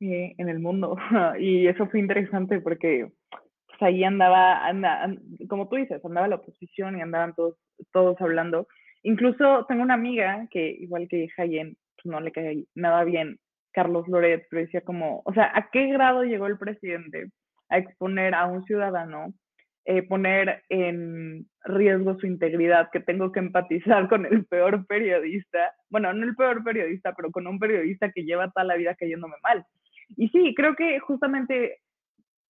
eh, en el mundo y eso fue interesante porque pues, ahí andaba, anda, como tú dices, andaba la oposición y andaban todos, todos hablando. Incluso tengo una amiga que, igual que Hayen, pues no le cae nada bien Carlos Loret, pero decía como, o sea, ¿a qué grado llegó el presidente a exponer a un ciudadano, eh, poner en riesgo su integridad, que tengo que empatizar con el peor periodista, bueno, no el peor periodista, pero con un periodista que lleva toda la vida cayéndome mal. Y sí, creo que justamente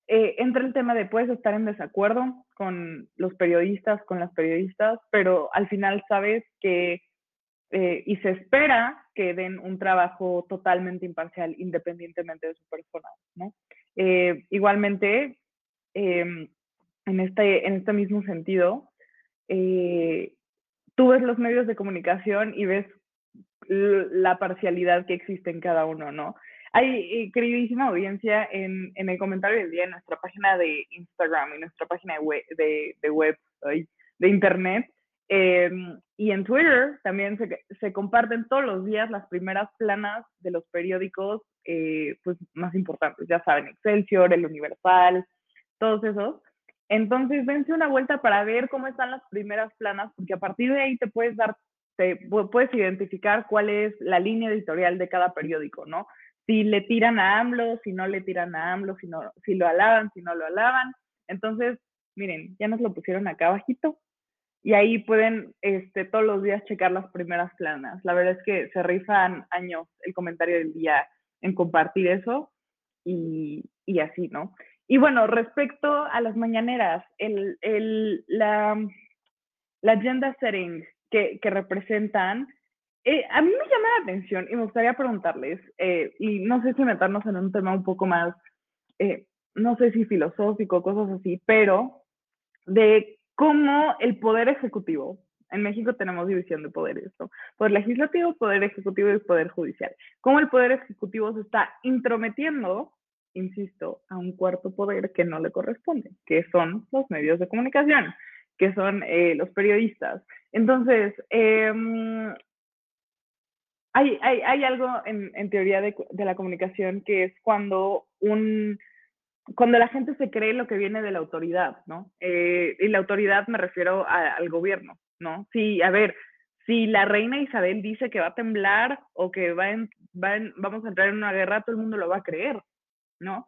eh, entra el tema de puedes estar en desacuerdo con los periodistas, con las periodistas, pero al final sabes que eh, y se espera que den un trabajo totalmente imparcial independientemente de su persona, ¿no? Eh, igualmente, em, en, este, en este mismo sentido, eh, tú ves los medios de comunicación y ves la parcialidad que existe en cada uno, ¿no? Hay queridísima audiencia en, en, el comentario del día en nuestra página de Instagram y nuestra página de web, de, de, web, de internet. Eh, y en Twitter también se, se, comparten todos los días las primeras planas de los periódicos eh, pues, más importantes, ya saben, Excelsior, El Universal, todos esos. Entonces, dense una vuelta para ver cómo están las primeras planas, porque a partir de ahí te puedes dar, te puedes identificar cuál es la línea editorial de cada periódico, ¿no? Si le tiran a AMLO, si no le tiran a AMLO, si, no, si lo alaban, si no lo alaban. Entonces, miren, ya nos lo pusieron acá abajito y ahí pueden este, todos los días checar las primeras planas. La verdad es que se rifan años el comentario del día en compartir eso y, y así, ¿no? Y bueno, respecto a las mañaneras, el, el, la, la agenda setting que, que representan, eh, a mí me llama la atención y me gustaría preguntarles, eh, y no sé si meternos en un tema un poco más, eh, no sé si filosófico, cosas así, pero de como el poder ejecutivo, en México tenemos división de poderes, ¿no? Poder legislativo, poder ejecutivo y poder judicial. Cómo el poder ejecutivo se está intrometiendo, insisto, a un cuarto poder que no le corresponde, que son los medios de comunicación, que son eh, los periodistas. Entonces, eh, hay, hay, hay, algo en, teoría de la comunicación que es cuando un cuando la gente se cree lo que viene de la autoridad, ¿no? Eh, y la autoridad me refiero al gobierno, ¿no? Sí, a ver, si la reina Isabel dice que va a temblar o que va en, va vamos a entrar en una guerra, todo el mundo lo va a creer, ¿no?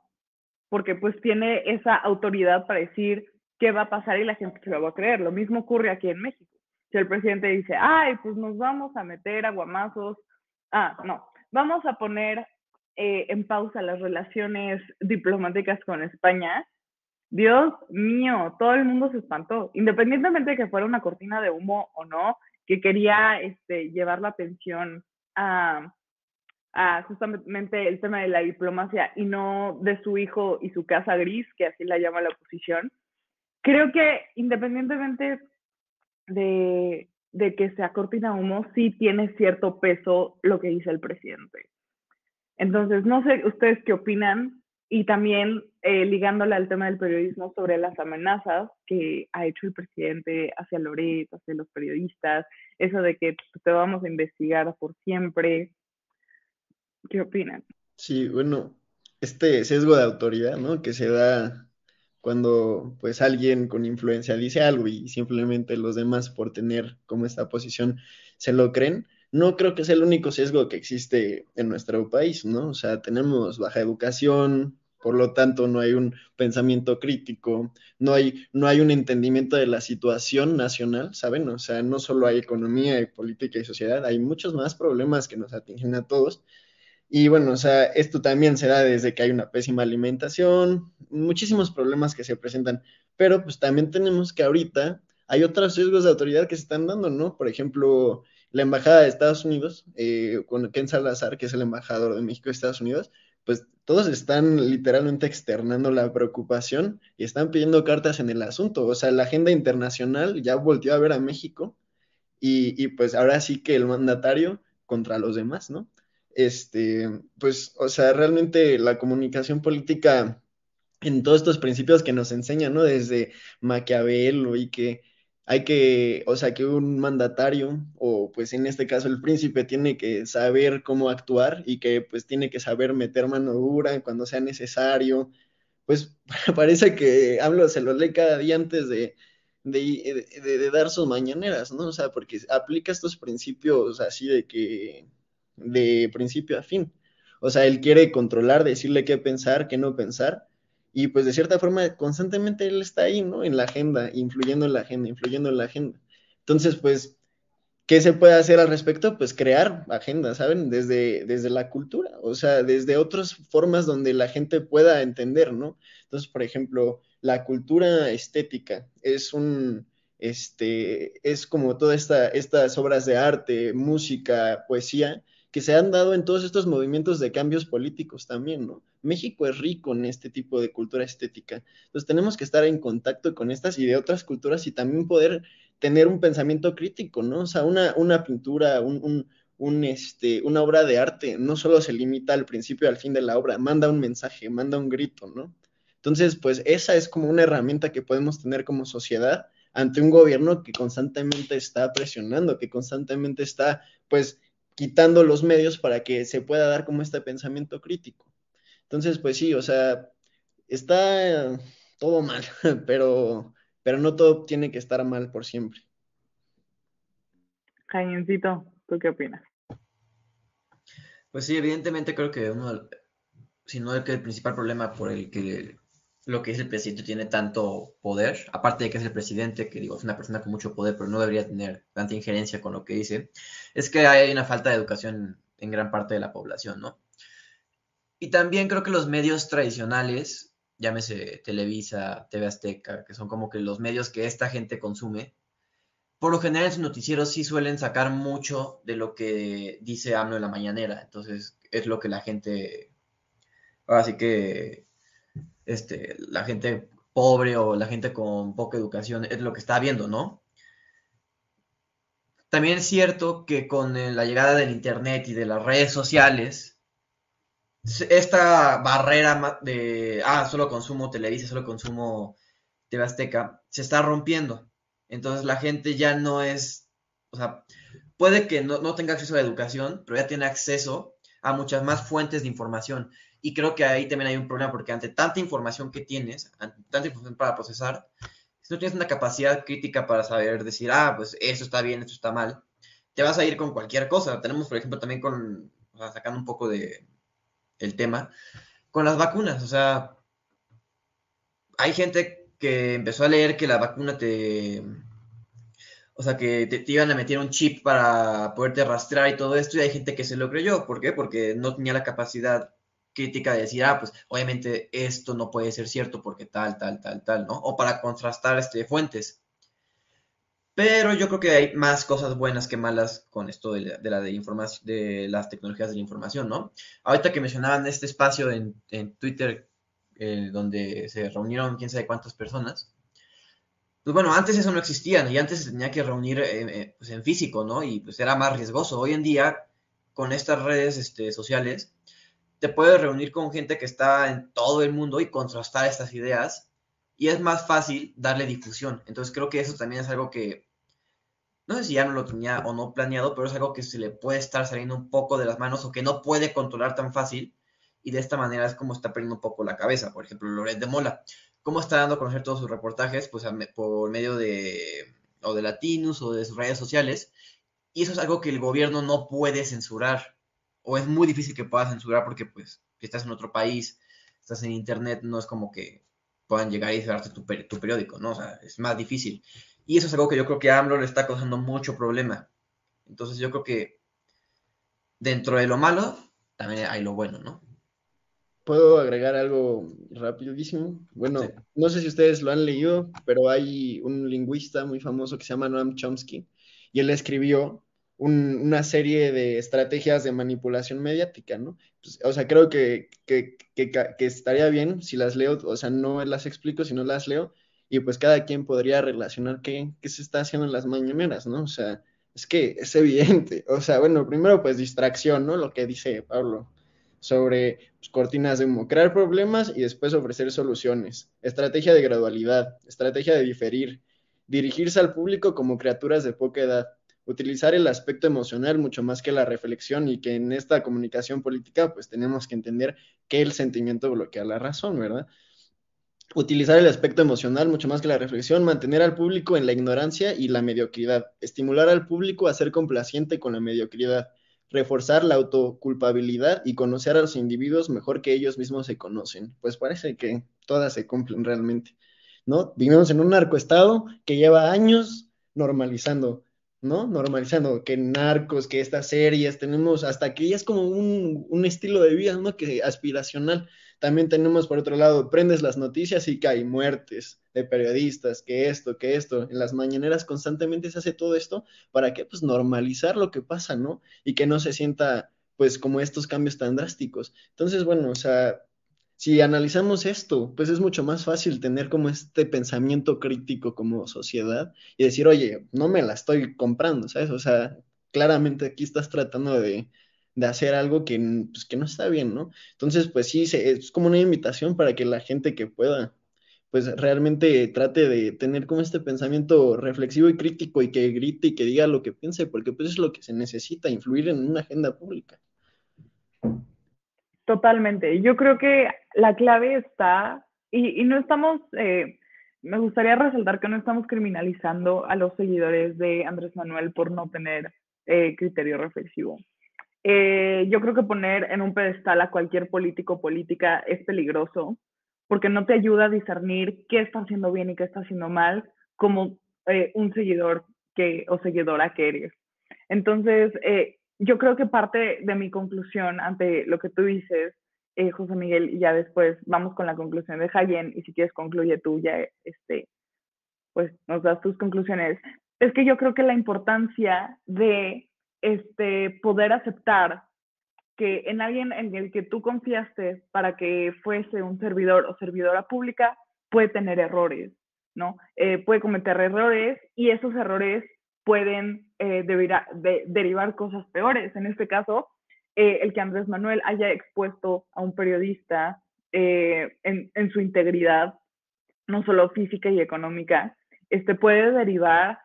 Porque pues tiene esa autoridad para decir qué va a pasar y la gente se lo va a creer. Lo mismo ocurre aquí en México. Si el presidente dice, ay, pues nos vamos a meter aguamazos, ah, no, vamos a poner eh, en pausa las relaciones diplomáticas con España, Dios mío, todo el mundo se espantó, independientemente de que fuera una cortina de humo o no, que quería este, llevar la atención a, a justamente el tema de la diplomacia y no de su hijo y su casa gris, que así la llama la oposición. Creo que independientemente de, de que sea cortina de humo, sí tiene cierto peso lo que dice el presidente. Entonces, no sé ustedes qué opinan y también eh, ligándole al tema del periodismo sobre las amenazas que ha hecho el presidente hacia Loret, hacia los periodistas, eso de que te vamos a investigar por siempre. ¿Qué opinan? Sí, bueno, este sesgo de autoridad, ¿no? Que se da cuando pues alguien con influencia dice algo y simplemente los demás por tener como esta posición se lo creen no creo que sea el único sesgo que existe en nuestro país, ¿no? O sea, tenemos baja educación, por lo tanto no hay un pensamiento crítico, no hay, no hay un entendimiento de la situación nacional, ¿saben? O sea, no solo hay economía y política y sociedad, hay muchos más problemas que nos atingen a todos. Y bueno, o sea, esto también se da desde que hay una pésima alimentación, muchísimos problemas que se presentan, pero pues también tenemos que ahorita hay otros sesgos de autoridad que se están dando, ¿no? Por ejemplo, la embajada de Estados Unidos, eh, con Ken Salazar, que es el embajador de México de Estados Unidos, pues todos están literalmente externando la preocupación y están pidiendo cartas en el asunto. O sea, la agenda internacional ya volvió a ver a México y, y pues ahora sí que el mandatario contra los demás, ¿no? Este, pues, o sea, realmente la comunicación política en todos estos principios que nos enseñan, ¿no? Desde Maquiavelo y que hay que, o sea, que un mandatario, o pues en este caso el príncipe, tiene que saber cómo actuar y que pues tiene que saber meter mano dura cuando sea necesario. Pues parece que hablo se lo lee cada día antes de, de, de, dar sus mañaneras, ¿no? O sea, porque aplica estos principios así de que, de principio a fin. O sea, él quiere controlar, decirle qué pensar, qué no pensar, y pues de cierta forma constantemente él está ahí, ¿no? En la agenda, influyendo en la agenda, influyendo en la agenda. Entonces, pues, ¿qué se puede hacer al respecto? Pues crear agendas, ¿saben? Desde, desde la cultura, o sea, desde otras formas donde la gente pueda entender, ¿no? Entonces, por ejemplo, la cultura estética es un, este, es como todas esta, estas obras de arte, música, poesía, que se han dado en todos estos movimientos de cambios políticos también, ¿no? México es rico en este tipo de cultura estética. Entonces tenemos que estar en contacto con estas y de otras culturas y también poder tener un pensamiento crítico, ¿no? O sea, una, una pintura, un, este, una obra de arte no solo se limita al principio al fin de la obra, manda un mensaje, manda un grito, ¿no? Entonces, pues esa es como una herramienta que podemos tener como sociedad ante un gobierno que constantemente está presionando, que constantemente está, pues, quitando los medios para que se pueda dar como este pensamiento crítico. Entonces, pues sí, o sea, está todo mal, pero, pero no todo tiene que estar mal por siempre. Jaimecito, ¿tú qué opinas? Pues sí, evidentemente creo que uno, si no es que el principal problema por el que lo que es el presidente tiene tanto poder, aparte de que es el presidente, que digo, es una persona con mucho poder, pero no debería tener tanta injerencia con lo que dice, es que hay una falta de educación en gran parte de la población, ¿no? Y también creo que los medios tradicionales, llámese Televisa, TV Azteca, que son como que los medios que esta gente consume, por lo general en sus noticieros sí suelen sacar mucho de lo que dice AMLO en la mañanera. Entonces es lo que la gente, ahora sí que este, la gente pobre o la gente con poca educación es lo que está viendo, ¿no? También es cierto que con eh, la llegada del Internet y de las redes sociales, esta barrera de, ah, solo consumo Televisa, solo consumo TV Azteca, se está rompiendo. Entonces la gente ya no es, o sea, puede que no, no tenga acceso a la educación, pero ya tiene acceso a muchas más fuentes de información. Y creo que ahí también hay un problema porque ante tanta información que tienes, tanta información para procesar, si no tienes una capacidad crítica para saber decir, ah, pues esto está bien, esto está mal, te vas a ir con cualquier cosa. Tenemos, por ejemplo, también con, o sea, sacando un poco de el tema, con las vacunas. O sea, hay gente que empezó a leer que la vacuna te, o sea, que te, iban a meter un chip para poderte rastrear y todo esto, y hay gente que se lo creyó. ¿Por qué? Porque no tenía la capacidad crítica de decir, ah, pues obviamente esto no puede ser cierto porque tal, tal, tal, tal, ¿no? O para contrastar este, fuentes. Pero yo creo que hay más cosas buenas que malas con esto de, la, de, de las tecnologías de la información, ¿no? Ahorita que mencionaban este espacio en, en Twitter eh, donde se reunieron quién sabe cuántas personas, pues bueno, antes eso no existía, y antes se tenía que reunir eh, eh, pues en físico, ¿no? Y pues era más riesgoso. Hoy en día, con estas redes este, sociales, te puedes reunir con gente que está en todo el mundo y contrastar estas ideas y es más fácil darle difusión. Entonces creo que eso también es algo que, no sé si ya no lo tenía o no planeado, pero es algo que se le puede estar saliendo un poco de las manos o que no puede controlar tan fácil y de esta manera es como está perdiendo un poco la cabeza. Por ejemplo, Loret de Mola, ¿cómo está dando a conocer todos sus reportajes? Pues por medio de o de Latinus o de sus redes sociales y eso es algo que el gobierno no puede censurar o es muy difícil que puedas censurar porque pues si estás en otro país, estás en internet, no es como que puedan llegar y cerrarte tu, tu periódico, ¿no? O sea, es más difícil. Y eso es algo que yo creo que a AMLO le está causando mucho problema. Entonces yo creo que dentro de lo malo, también hay lo bueno, ¿no? ¿Puedo agregar algo rapidísimo? Bueno, sí. no sé si ustedes lo han leído, pero hay un lingüista muy famoso que se llama Noam Chomsky y él escribió un, una serie de estrategias de manipulación mediática, ¿no? Pues, o sea, creo que, que, que, que, estaría bien si las leo, o sea, no las explico, sino las leo, y pues cada quien podría relacionar qué, qué se está haciendo en las mañaneras, ¿no? O sea, es que es evidente, o sea, bueno, primero pues distracción, ¿no? Lo que dice Pablo sobre pues, cortinas de humo, crear problemas y después ofrecer soluciones, estrategia de gradualidad, estrategia de diferir, dirigirse al público como criaturas de poca edad, utilizar el aspecto emocional mucho más que la reflexión y que en esta comunicación política pues tenemos que entender que el sentimiento bloquea la razón, ¿verdad? Utilizar el aspecto emocional mucho más que la reflexión, mantener al público en la ignorancia y la mediocridad, estimular al público a ser complaciente con la mediocridad, reforzar la autoculpabilidad y conocer a los individuos mejor que ellos mismos se conocen. Pues parece que todas se cumplen realmente, ¿no? Vivimos en un narcoestado que lleva años normalizando, ¿no? Normalizando que narcos, que estas series, tenemos hasta que ya es como un, un estilo de vida, ¿no? Que aspiracional. También tenemos, por otro lado, prendes las noticias y que hay muertes de periodistas, que esto, que esto. En las mañaneras constantemente se hace todo esto para que, pues, normalizar lo que pasa, ¿no? Y que no se sienta, pues, como estos cambios tan drásticos. Entonces, bueno, o sea, si analizamos esto, pues es mucho más fácil tener como este pensamiento crítico como sociedad y decir, oye, no me la estoy comprando, ¿sabes? O sea, claramente aquí estás tratando de de hacer algo que, pues, que no está bien, ¿no? Entonces, pues sí, es como una invitación para que la gente que pueda, pues realmente trate de tener como este pensamiento reflexivo y crítico y que grite y que diga lo que piense, porque pues es lo que se necesita, influir en una agenda pública. Totalmente. Yo creo que la clave está, y, y no estamos, eh, me gustaría resaltar que no estamos criminalizando a los seguidores de Andrés Manuel por no tener eh, criterio reflexivo. Eh, yo creo que poner en un pedestal a cualquier político política es peligroso porque no te ayuda a discernir qué está haciendo bien y qué está haciendo mal como eh, un seguidor que, o seguidora que eres. Entonces, eh, yo creo que parte de mi conclusión ante lo que tú dices, José Miguel, y ya después vamos con la conclusión de Jayen, y si quieres concluye tú ya, este, pues nos das tus conclusiones, es que yo creo que la importancia de este, poder aceptar que en alguien en el que tú confiaste para que fuese un servidor o servidora pública puede tener errores, ¿no? Eh, puede cometer errores y esos errores pueden eh, derivar cosas peores. En este caso, eh, el que Andrés Manuel haya expuesto a un periodista en, en, su integridad, no solo física y económica, este puede derivar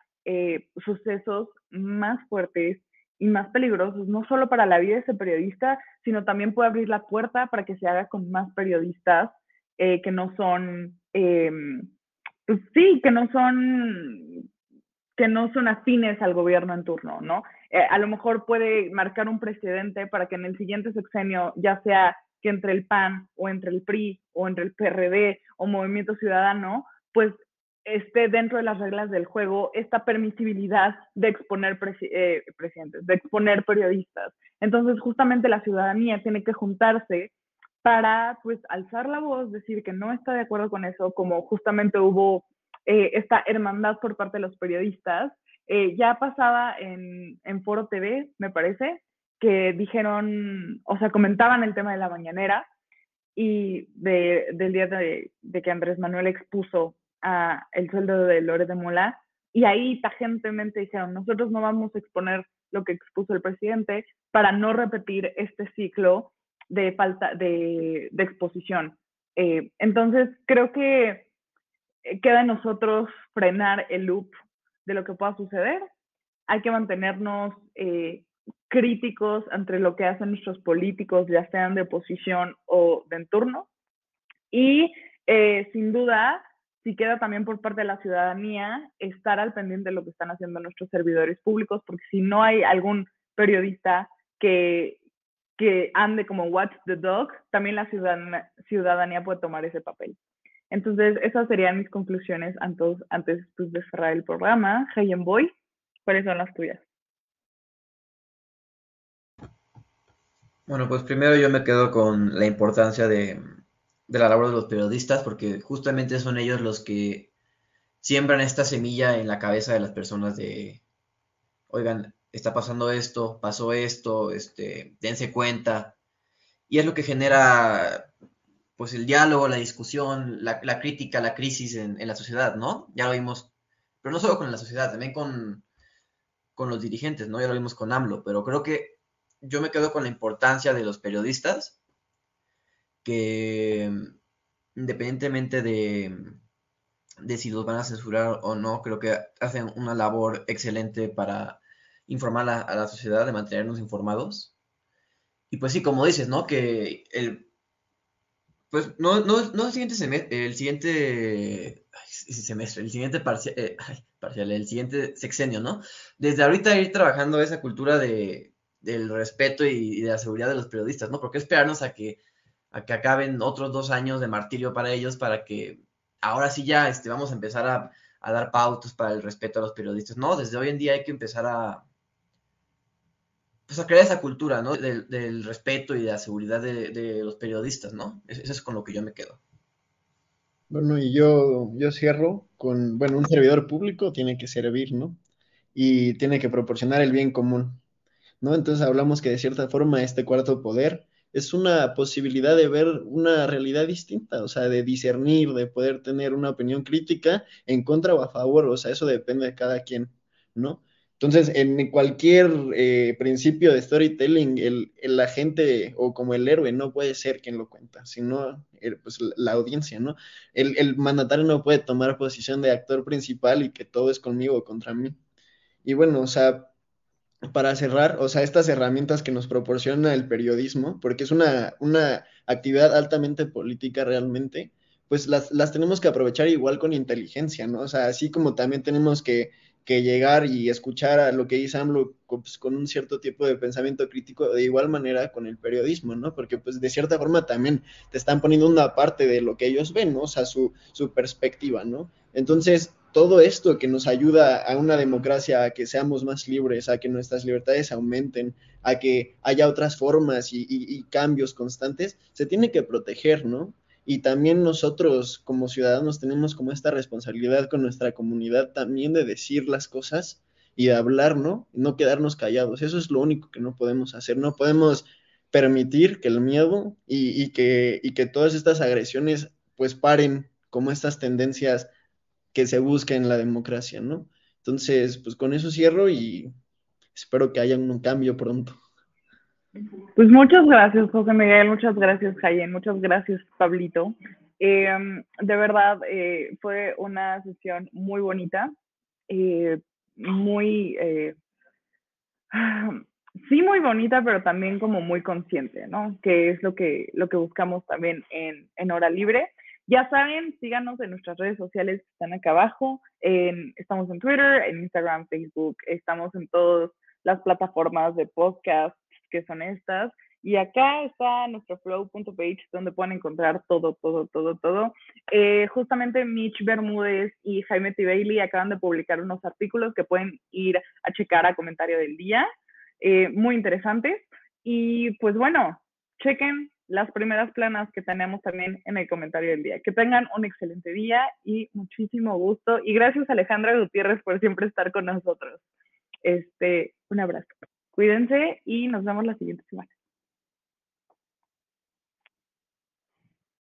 sucesos más fuertes y más peligrosos, no solo para la vida de ese periodista, sino también puede abrir la puerta para que se haga con más periodistas eh, que no son, pues sí, que no son que no son afines al gobierno en turno, ¿no? Eh, a lo mejor puede marcar un precedente para que en el siguiente sexenio, ya sea que entre el PAN o entre el PRI o entre el PRD o Movimiento Ciudadano, pues esté dentro de las reglas del juego esta permisibilidad de exponer eh, presidentes, de exponer periodistas. Entonces, justamente la ciudadanía tiene que juntarse para, pues, alzar la voz, decir que no está de acuerdo con eso, como justamente hubo eh, esta hermandad por parte de los periodistas. Eh, ya pasaba en, en Foro TV, me parece, que dijeron, o sea, comentaban el tema de la mañanera y de, del día de, de que Andrés Manuel expuso el sueldo de Lore de Mola y ahí tajentemente dijeron, nosotros no vamos a exponer lo que expuso el presidente para no repetir este ciclo de falta de, exposición. Eh, entonces, creo que eh, queda en nosotros frenar el loop de lo que pueda suceder. Hay que mantenernos eh, críticos entre lo que hacen nuestros políticos, ya sean de oposición o de entorno. Y sin duda, si queda también por parte de la ciudadanía estar al pendiente de lo que están haciendo nuestros servidores públicos, porque si no hay algún periodista que, que ande como watch the dog, también la ciudadanía, ciudadanía puede tomar ese papel. Entonces, esas serían mis conclusiones antes, antes pues, de cerrar el programa. Hayen Boy, ¿cuáles son las tuyas? Bueno, pues primero yo me quedo con la importancia de, de la labor de los periodistas, porque justamente son ellos los que siembran esta semilla en la cabeza de las personas de, oigan, está pasando esto, pasó esto, este, dense cuenta. Y es lo que genera, pues, el diálogo, la discusión, la, crítica, la crisis en, la sociedad, ¿no? Ya lo vimos, pero no solo con la sociedad, también con, con los dirigentes, ¿no? Ya lo vimos con AMLO, pero creo que yo me quedo con la importancia de los periodistas que independientemente de, de si los van a censurar o no, creo que hacen una labor excelente para informar a, la sociedad, de mantenernos informados. Y pues sí, como dices, ¿no? Que el... Pues no, no, el siguiente semestre, el siguiente semestre, el siguiente parcial, eh, parcial, el siguiente sexenio, ¿no? Desde ahorita ir trabajando esa cultura de, del respeto y, de la seguridad de los periodistas, ¿no? Porque esperarnos a que, a que acaben otros dos años de martirio para ellos para que ahora sí ya este, vamos a empezar a, dar pautas para el respeto a los periodistas. No, desde hoy en día hay que empezar a, pues a crear esa cultura, ¿no? Del, respeto y de la seguridad de, los periodistas, ¿no? Eso es con lo que yo me quedo. Bueno, y yo, yo cierro con, bueno, un servidor público tiene que servir, ¿no? Y tiene que proporcionar el bien común, ¿no? Entonces hablamos que de cierta forma este cuarto poder es una posibilidad de ver una realidad distinta, o sea, de discernir, de poder tener una opinión crítica en contra o a favor, o sea, eso depende de cada quien, ¿no? Entonces, en cualquier eh, principio de storytelling, el, el, agente o como el héroe no puede ser quien lo cuenta, sino pues, la audiencia, ¿no? El, el mandatario no puede tomar posición de actor principal y que todo es conmigo o contra mí. Y bueno, o sea, para cerrar, o sea, estas herramientas que nos proporciona el periodismo, porque es una, una actividad altamente política realmente, pues las, las, tenemos que aprovechar igual con inteligencia, ¿no? O sea, así como también tenemos que, que llegar y escuchar a lo que dice AMLO pues, con un cierto tipo de pensamiento crítico, de igual manera con el periodismo, ¿no? Porque pues de cierta forma también te están poniendo una parte de lo que ellos ven, ¿no? O sea, su, su perspectiva, ¿no? Entonces, todo esto que nos ayuda a una democracia, a que seamos más libres, a que nuestras libertades aumenten, a que haya otras formas y, cambios constantes, se tiene que proteger, ¿no? Y también nosotros como ciudadanos tenemos como esta responsabilidad con nuestra comunidad también de decir las cosas y de hablar, ¿no? No quedarnos callados. Eso es lo único que no podemos hacer. No podemos permitir que el miedo y, que, y que todas estas agresiones pues paren como estas tendencias que se busca en la democracia, ¿no? Entonces, pues con eso cierro y espero que haya un cambio pronto. Pues muchas gracias, José Miguel, muchas gracias, Jayen, muchas gracias, Pablito. Em, de verdad, eh, fue una sesión muy bonita, eh, muy, eh, sí, muy bonita, pero también como muy consciente, ¿no? Que es lo que, lo que buscamos también en, en Hora Libre. Ya saben, síganos en nuestras redes sociales que están acá abajo. estamos en Twitter, en Instagram, Facebook, estamos en todas las plataformas de podcast que son estas. Y acá está nuestro flow.page donde pueden encontrar todo, todo, todo, todo. Eh, justamente Mitch Bermúdez y Jaime T. Bailey acaban de publicar unos artículos que pueden ir a checar a comentario del día. Eh, muy interesantes. Y pues bueno, chequen las primeras planas que tenemos también en el comentario del día. Que tengan un excelente día y muchísimo gusto. Y gracias Alejandra Gutiérrez por siempre estar con nosotros. Este, un abrazo. Cuídense y nos vemos la siguiente semana.